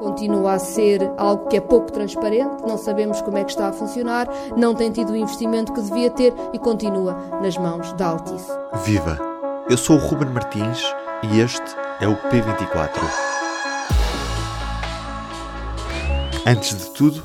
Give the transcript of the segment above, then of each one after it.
Continua a ser algo que é pouco transparente, não sabemos como é que está a funcionar, não tem tido o investimento que devia ter e continua nas mãos da Altice. Viva! Eu sou o Ruben Martins e este é o P24. Antes de tudo,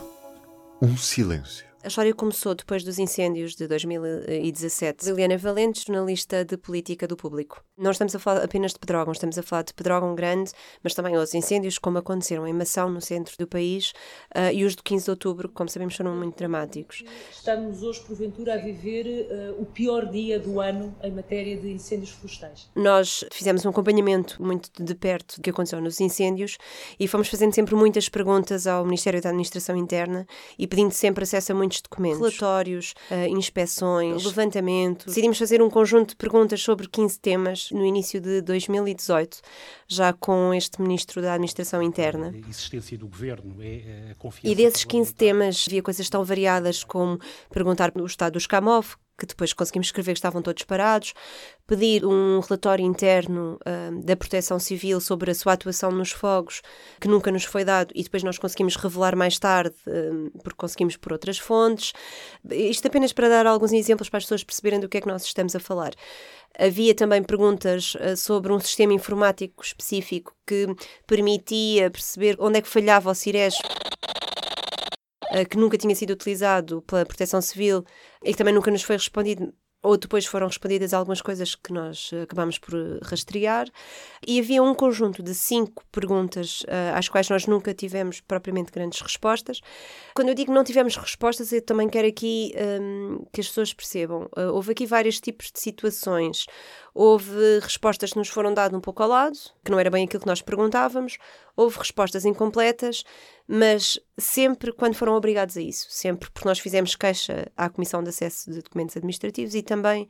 um silêncio. A história começou depois dos incêndios de 2017. Liliana Valente, jornalista de política do público. Não estamos a falar apenas de Pedrógão, estamos a falar de Pedrógão Grande, mas também outros incêndios, como aconteceram em Mação, no centro do país, uh, e os do 15 de outubro, que, como sabemos, foram muito dramáticos. Estamos hoje, porventura, a viver uh, o pior dia do ano em matéria de incêndios florestais. Nós fizemos um acompanhamento muito de perto do que aconteceu nos incêndios e fomos fazendo sempre muitas perguntas ao Ministério da Administração Interna e pedindo sempre acesso a muitos documentos, relatórios, uh, inspeções, levantamento. Decidimos fazer um conjunto de perguntas sobre 15 temas no início de 2018, já com este Ministro da Administração Interna. A existência do Governo é a confiança... E desses 15 temas havia coisas tão variadas como perguntar o estado dos CAMOV, que depois conseguimos escrever que estavam todos parados, pedir um relatório interno uh, da Proteção Civil sobre a sua atuação nos fogos, que nunca nos foi dado, e depois nós conseguimos revelar mais tarde, uh, porque conseguimos por outras fontes. Isto apenas para dar alguns exemplos para as pessoas perceberem do que é que nós estamos a falar. Havia também perguntas uh, sobre um sistema informático específico que permitia perceber onde é que falhava o CIRES que nunca tinha sido utilizado pela Proteção Civil e que também nunca nos foi respondido ou depois foram respondidas algumas coisas que nós eh, acabámos por eh, rastrear, e havia um conjunto de cinco perguntas uh, às quais nós nunca tivemos propriamente grandes respostas. Quando eu digo não tivemos respostas, eu também quero aqui um, que as pessoas percebam. Uh, houve aqui vários tipos de situações. Houve respostas que nos foram dadas um pouco ao lado, que não era bem aquilo que nós perguntávamos. Houve respostas incompletas, mas sempre quando foram obrigados a isso. Sempre porque nós fizemos queixa à Comissão de Acesso de Documentos Administrativos e também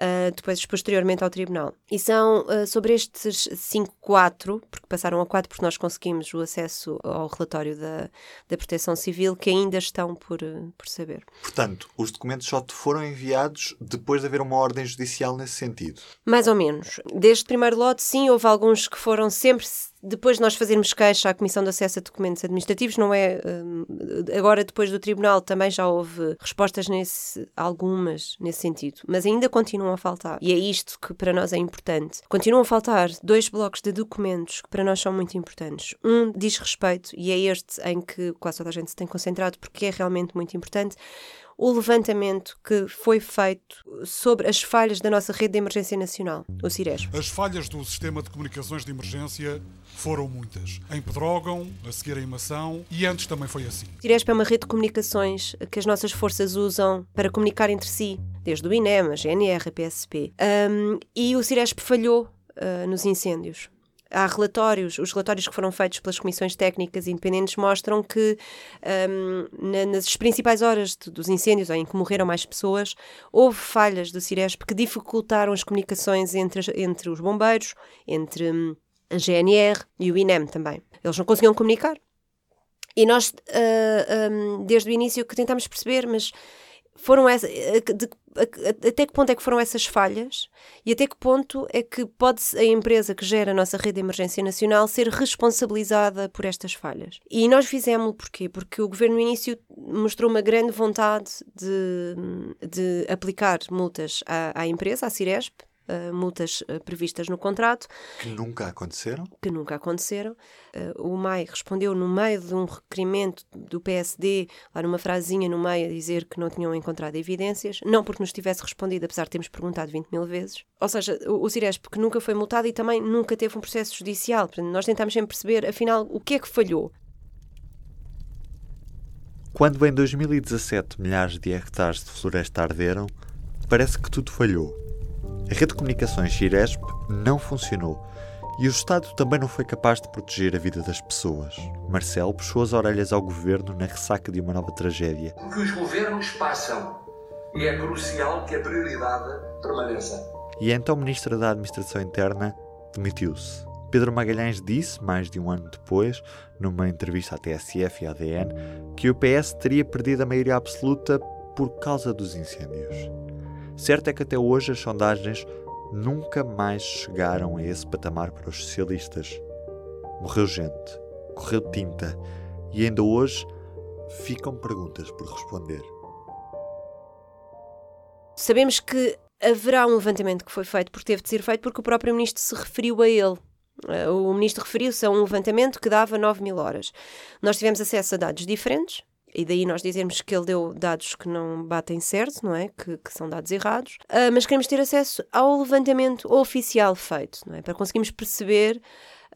uh, depois posteriormente ao Tribunal. E são uh, sobre estes 5, 4, porque passaram a 4 porque nós conseguimos o acesso ao relatório da, da Proteção Civil, que ainda estão por, uh, por saber. Portanto, os documentos só te foram enviados depois de haver uma ordem judicial nesse sentido? Mais ou menos. Deste primeiro lote, sim, houve alguns que foram sempre depois de nós fazermos queixa à Comissão de Acesso a Documentos Administrativos, não é? Hum, agora, depois do Tribunal, também já houve respostas nesse, algumas nesse sentido, mas ainda continuam a faltar. E é isto que para nós é importante. Continuam a faltar dois blocos de documentos que para nós são muito importantes. Um diz respeito, e é este em que quase toda a gente se tem concentrado, porque é realmente muito importante o levantamento que foi feito sobre as falhas da nossa rede de emergência nacional, o CIRES. As falhas do sistema de comunicações de emergência foram muitas. Em Pedrógão, a seguir em Mação e antes também foi assim. O CIRESP é uma rede de comunicações que as nossas forças usam para comunicar entre si, desde o INEM, a GNR, a PSP. Um, e o CIRESP falhou uh, nos incêndios há relatórios, os relatórios que foram feitos pelas comissões técnicas independentes mostram que um, na, nas principais horas de, dos incêndios em que morreram mais pessoas, houve falhas do Ciresp que dificultaram as comunicações entre, entre os bombeiros, entre um, a GNR e o INEM também. Eles não conseguiam comunicar. E nós, uh, um, desde o início, que tentámos perceber, mas foram essa, eh, de, até que ponto é que foram essas falhas e até que ponto é que pode a empresa que gera a nossa rede de emergência nacional ser responsabilizada por estas falhas. E nós fizemos porquê? Porque o governo no início mostrou uma grande vontade de, de aplicar multas à, à empresa, à Ciresp, uh, multas uh, previstas no contrato. Que nunca aconteceram? Que nunca aconteceram. Uh, o MAI respondeu no meio de um requerimento do PSD, lá numa frasinha no meio, a dizer que não tinham encontrado evidências, não porque nos tivesse respondido, apesar de termos perguntado 20 mil vezes. Ou seja, o, o Ciresp que nunca foi multado e também nunca teve um processo judicial. Portanto, nós tentámos sempre perceber, afinal, o que é que falhou. Quando em 2017 milhares de hectares de floresta arderam, parece que tudo falhou. A rede de comunicações Giresp não funcionou e o Estado também não foi capaz de proteger a vida das pessoas. Marcelo puxou as orelhas ao governo na ressaca de uma nova tragédia. O que os governos passam e é crucial que a prioridade permaneça. E a então Ministra da Administração Interna demitiu-se. Pedro Magalhães disse, mais de um ano depois, numa entrevista à TSF e à ADN, que o PS teria perdido a maioria absoluta por causa dos incêndios. Certo é que até hoje as sondagens nunca mais chegaram a esse patamar para os socialistas. morreu gente, correu tinta e ainda hoje ficam perguntas por responder. Sabemos que haverá um levantamento que foi feito porque teve de ser feito porque o próprio ministro se referiu a ele. Eh, o ministro referiu-se a um levantamento que dava 9 mil horas. Nós tivemos acesso a dados diferentes, e daí nós dizemos que ele deu dados que não batem certo, não é? Que, que são dados errados. Uh, mas queremos ter acesso ao levantamento oficial feito, não é? Para conseguirmos perceber,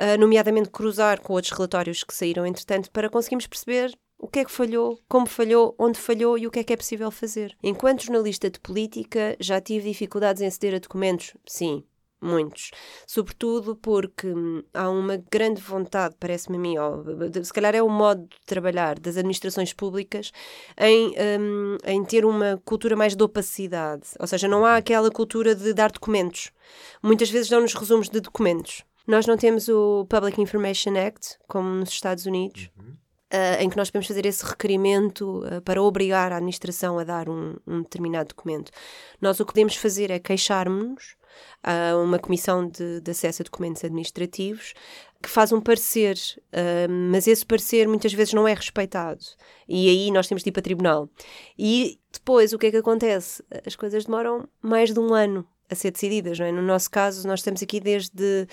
uh, nomeadamente cruzar com outros relatórios que saíram entretanto, para conseguirmos perceber o que é que falhou, como falhou, onde falhou e o que é que é possível fazer. Enquanto jornalista de política, já tive dificuldades em aceder a documentos? Sim, muitos. Sobretudo porque hum, há uma grande vontade, parece-me a mim, ó, se calhar é o modo de trabalhar das administrações públicas em, um, em ter uma cultura mais de opacidade. Ou seja, não há aquela cultura de dar documentos. Muitas vezes dão-nos resumos de documentos. Nós não temos o Public Information Act, como nos Estados Unidos. Uhum uh, em que nós podemos fazer esse requerimento uh, para obrigar a administração a dar um, um, determinado documento. Nós o que podemos fazer é queixarmos-nos a uma comissão de, de, acesso a documentos administrativos que faz um parecer, uh, mas esse parecer muitas vezes não é respeitado. E aí nós temos de ir para tribunal. E depois o que é que acontece? As coisas demoram mais de um ano a ser decididas, não é? No nosso caso, nós estamos aqui desde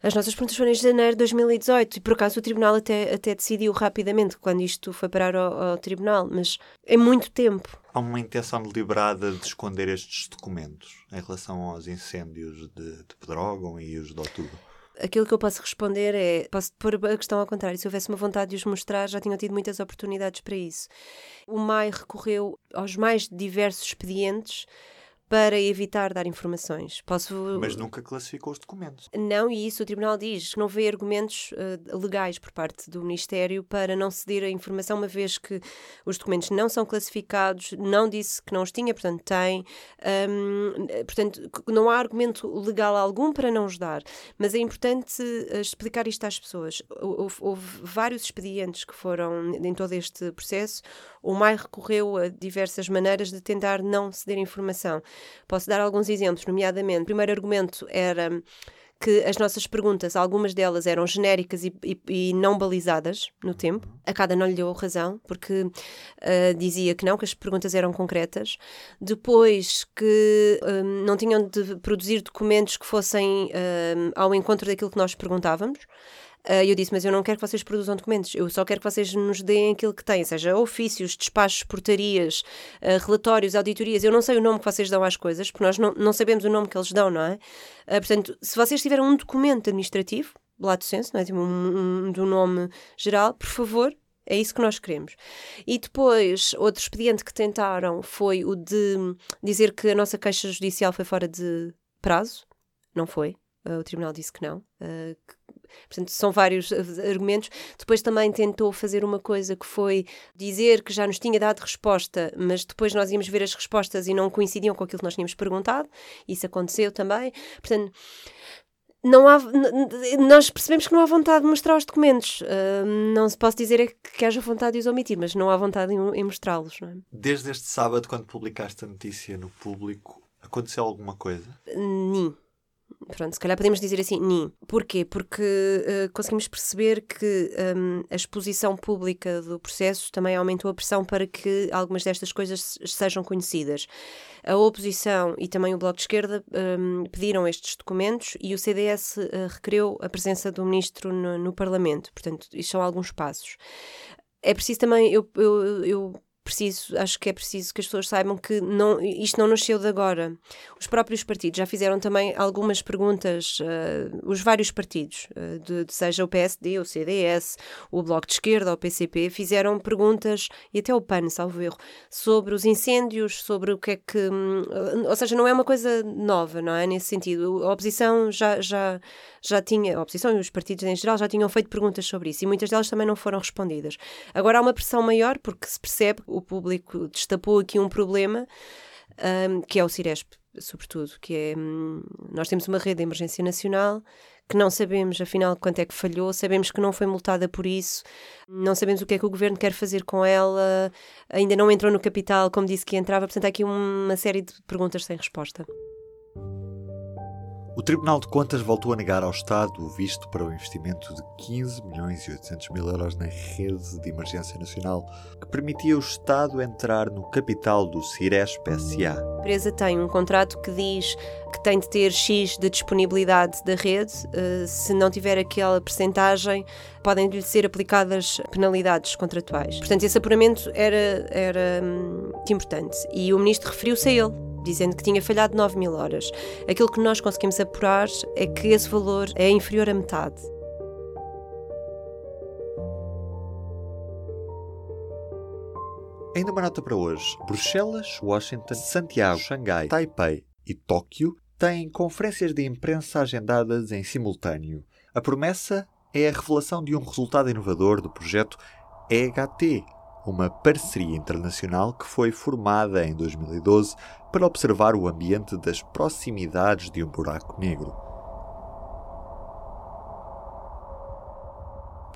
as nossas perguntas foram em janeiro de 2018 e por acaso o Tribunal até, até decidiu rapidamente quando isto foi parar ao, ao Tribunal, mas é muito tempo. Há uma intenção deliberada de esconder estes documentos em relação aos incêndios de, de Pedrógão e os de outubro? Aquilo que eu posso responder é: posso pôr a questão ao contrário. Se houvesse uma vontade de os mostrar, já tinham tido muitas oportunidades para isso. O MAI recorreu aos mais diversos expedientes para evitar dar informações. Posso... Mas nunca classificou os documentos. Não, e isso o Tribunal diz que não vê argumentos uh, legais por parte do Ministério para não ceder a informação, uma vez que os documentos não são classificados, não disse que não os tinha, portanto tem. Um, portanto, não há argumento legal algum para não os dar. Mas é importante uh, explicar isto às pessoas. Houve, houve vários expedientes que foram em todo este processo. O MAI recorreu a diversas maneiras de tentar não ceder informação. Posso dar alguns exemplos, nomeadamente, o primeiro argumento era que as nossas perguntas, algumas delas eram genéricas e, e, e, não balizadas no tempo. A cada não lhe deu razão, porque uh, dizia que não, que as perguntas eram concretas. Depois que um, não tinham de produzir documentos que fossem um, ao encontro daquilo que nós perguntávamos. Uh, eu disse, mas eu não quero que vocês produzam documentos, eu só quero que vocês nos deem aquilo que têm, seja ofícios, despachos, portarias, uh, relatórios, auditorias. Eu não sei o nome que vocês dão às coisas, porque nós não, não sabemos o nome que eles dão, não é? Uh, portanto, se vocês tiverem um documento administrativo, lato senso, não é? Tipo um, um, do nome geral, por favor, é isso que nós queremos. E depois, outro expediente que tentaram foi o de dizer que a nossa queixa judicial foi fora de prazo. Não foi. O tribunal disse que não. Portanto, são vários eh, argumentos. Depois também tentou fazer uma coisa que foi dizer que já nos tinha dado resposta, mas depois nós íamos ver as respostas e não coincidiam com aquilo que nós tínhamos perguntado. Isso aconteceu também. Portanto, não há, nós percebemos que não há vontade de mostrar os documentos. Uh, não se pode dizer é que haja vontade de os omitir, mas não há vontade em, em mostrá-los. É? Desde este sábado, quando publicaste a notícia no público, aconteceu alguma coisa? Sim. Pronto, se calhar podemos dizer assim, NIM. Porquê? Porque uh, conseguimos perceber que um, a exposição pública do processo também aumentou a pressão para que algumas destas coisas sejam conhecidas. A oposição e também o Bloco de Esquerda um, pediram estes documentos e o CDS uh, eh, a presença do ministro no, no Parlamento. Portanto, isto são alguns passos. É preciso também, eu, eu, eu preciso, acho que é preciso que as pessoas saibam que não, isto não nasceu de agora. Os próprios partidos já fizeram também algumas perguntas, uh, os vários partidos, uh, de, seja o PSD, o CDS, o Bloco de Esquerda, o PCP, fizeram perguntas, e até o PAN, salvo erro, sobre os incêndios, sobre o que é que. Um, ou seja, não é uma coisa nova, não é? Nesse sentido. A oposição já, já, já tinha, a oposição e os partidos em geral já tinham feito perguntas sobre isso, e muitas delas também não foram respondidas. Agora há uma pressão maior, porque se percebe o público destapou aqui um problema, um, que é o Ciresp, sobretudo, que é um, nós temos uma rede de emergência nacional que não sabemos afinal quanto é que falhou, sabemos que não foi multada por isso, não sabemos o que é que o governo quer fazer com ela, ainda não entrou no capital como disse que entrava, portanto há aqui uma série de perguntas sem resposta. O Tribunal de Contas voltou a negar ao Estado o visto para o investimento de 15 milhões e 800 mil euros na rede de emergência nacional, que permitia o Estado entrar no capital do Ciresp SA. A empresa tem um contrato que diz que tem de ter X de disponibilidade da rede. Eh, se não tiver aquela percentagem, podem-lhe ser aplicadas penalidades contratuais. Portanto, esse apuramento era, era hum, importante. E o ministro referiu-se a ele dizendo que tinha falhado 9 mil horas. Aquilo que nós conseguimos apurar é que esse valor é inferior à metade. Ainda uma nota para hoje. Bruxelas, Washington, Santiago, Xangai, Taipei e Tóquio têm conferências de imprensa agendadas em simultâneo. A promessa é a revelação de um resultado inovador do projeto EHT, uma parceria internacional que foi formada em 2012 para observar o ambiente das proximidades de um buraco negro.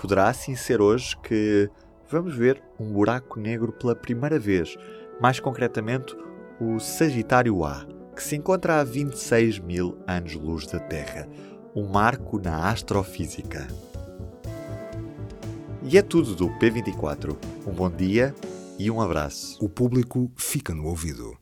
Poderá assim ser hoje que vamos ver um buraco negro pela primeira vez, mais concretamente o Sagitário A, que se encontra a 26 mil anos-luz da Terra, um marco na astrofísica. E é tudo do P24. Um bom dia e um abraço. O público fica no ouvido.